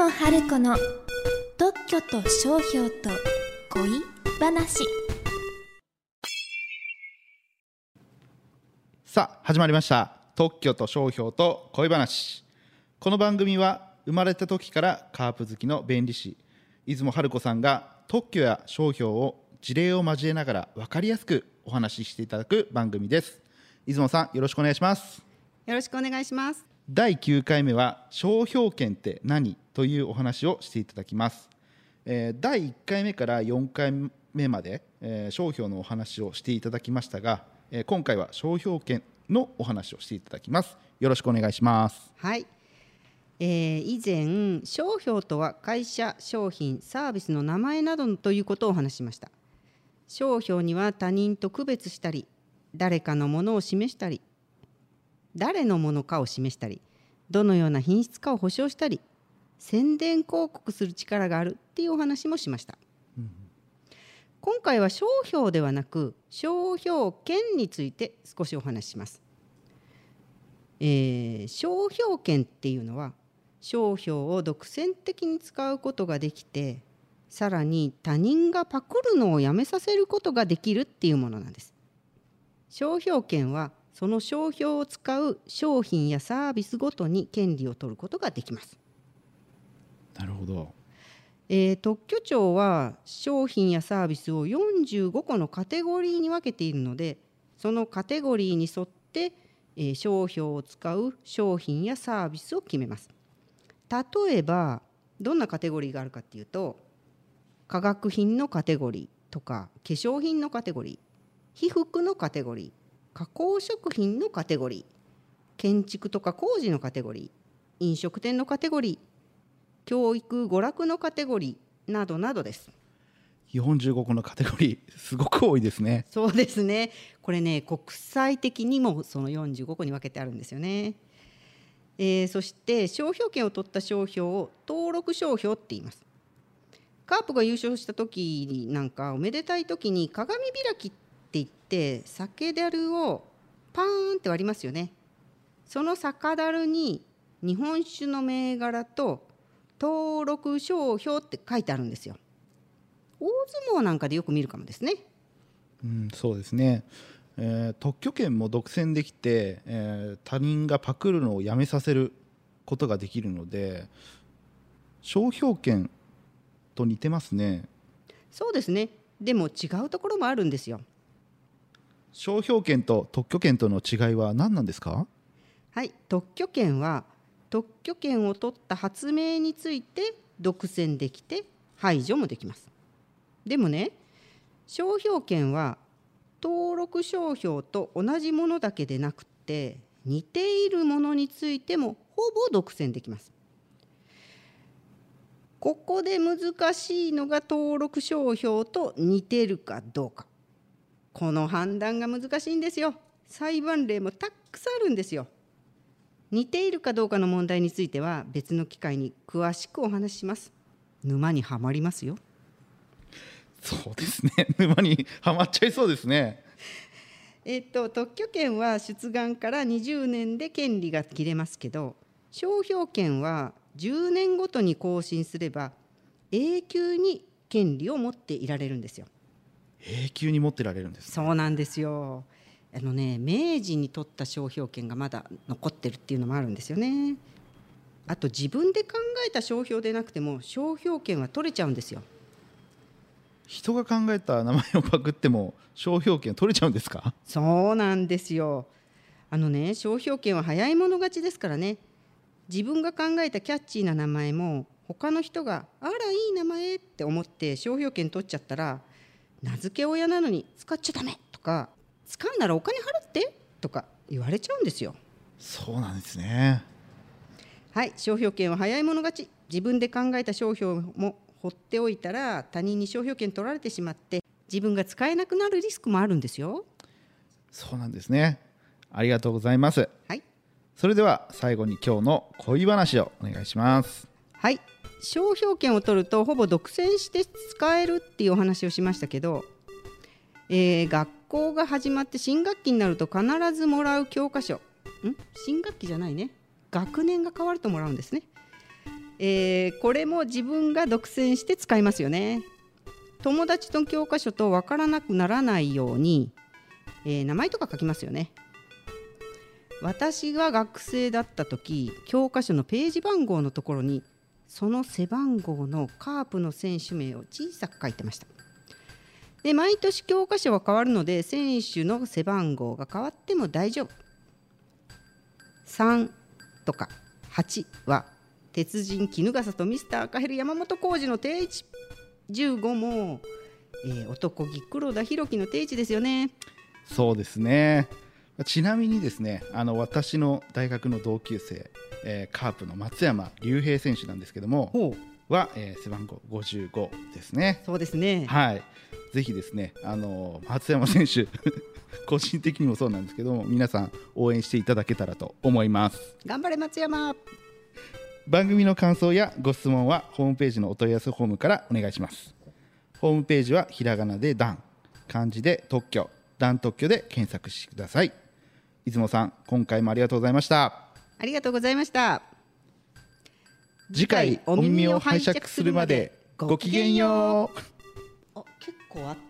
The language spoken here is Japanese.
も春子の特許と商標と恋話。さあ始まりました。特許と商標と恋話。この番組は生まれた時からカープ好きの弁理士出雲春子さんが特許や商標を事例を交えながら分かりやすくお話ししていただく番組です。出雲さんよろしくお願いします。よろしくお願いします。第9回目は商標権って何というお話をしていただきます、えー第1回目から4回目まで、えー商標のお話をしていただきましたが、えー今回は商標権のお話をしていただきます。よろしくお願いします。はい。えー以前商標とは会社商品サービスの名前などということをお話ししました。商標には他人と区別したり誰かのものを示したり誰のものかを示したりどのような品質かを保証したり宣伝広告する力があるっていうお話もしました、今回は商標ではなく商標権について少しお話しします。えー商標権っていうのは商標を独占的に使うことができてさらに他人がパクるのをやめさせることができるっていうものなんです。商標権はその商標を使う商品やサービスごとに権利を取ることができます。なるほど。えー特許庁は商品やサービスを45個のカテゴリーに分けているのでそのカテゴリーに沿って、えー商標を使う商品やサービスを決めます。例えばどんなカテゴリーがあるかっていうと化学品のカテゴリーとか化粧品のカテゴリー被服のカテゴリー加工食品のカテゴリー。建築とか工事のカテゴリー。飲食店のカテゴリー。教育娯楽のカテゴリー。などなどです。45個のカテゴリー。すごく多いですね。そうですね。これね国際的にもその45個に分けてあるんですよね、えーそして商標権を取った商標を登録商標って言います。カープが優勝した時になんかおめでたい時に鏡開きって言って酒樽をパーンって割りますよね。その酒樽に日本酒の銘柄と登録商標って書いてあるんですよ。大相撲なんかでよく見るかもですね。うん、そうですね、えー特許権も独占できて、えー他人がパクるのをやめさせることができるので商標権と似てますね。そうですね。でも違うところもあるんですよ商標権と特許権との違いは何なんですか？はい特許権は特許権を取った発明について独占できて排除もできます。でもね商標権は登録商標と同じものだけでなくて似ているものについてもほぼ独占できます。ここで難しいのが登録商標と似てるかどうか。この判断が難しいんですよ。裁判例もたくさんあるんですよ。似ているかどうかの問題については別の機会に詳しくお話しします。沼にはまりますよ。そうですね。沼にはまっちゃいそうですね。えっと特許権は出願から20年で権利が切れますけど商標権は10年ごとに更新すれば永久に権利を持っていられるんですよ永久に持ってられるんですそうなんですよ。あのね、明治に取った商標権がまだ残ってるっていうのもあるんですよね。あと自分で考えた商標でなくても商標権は取れちゃうんですよ。人が考えた名前をパクっても商標権取れちゃうんですか？そうなんですよ。あのね、商標権は早い者勝ちですからね。自分が考えたキャッチーな名前も他の人があらいい名前って思って商標権取っちゃったら名付け親なのに使っちゃダメとか使うならお金払ってとか言われちゃうんですよ。そうなんですねはい、商標権は早い者勝ち。自分で考えた商標も放っておいたら他人に商標権取られてしまって自分が使えなくなるリスクもあるんですよ。そうなんですねありがとうございますはい、それでは最後に今日の恋話をお願いしますはい、商標権を取るとほぼ独占して使えるっていうお話をしましたけど、えー学校が始まって新学期になると必ずもらう教科書。ん？新学期じゃないね。学年が変わるともらうんですね。えーこれも自分が独占して使いますよね。友達の教科書と分からなくならないように、えー名前とか書きますよね。私が学生だった時教科書のページ番号のところにその背番号のカープの選手名を小さく書いてました。で毎年教科書は変わるので選手の背番号が変わっても大丈夫。3とか8は鉄人衣笠とミスター赤ヘル山本浩二の定位置。15も、えー男気黒田博樹の定位置ですよね。そうですね。ちなみにですねあの私の大学の同級生、えーカープの松山竜平選手なんですけどもは、えー背番号55ですね。そうですね。はい。ぜひですねあの松山選手 個人的にもそうなんですけども皆さん応援していただけたらと思います。頑張れ松山。番組の感想やご質問はホームページのお問い合わせフォームからお願いします。ホームページはひらがなで「ダン」漢字で「特許」「ダン特許」で検索してください出雲さん今回もありがとうございました。ありがとうございました。次回お耳を拝借するまでごきげんよう。あ結構あった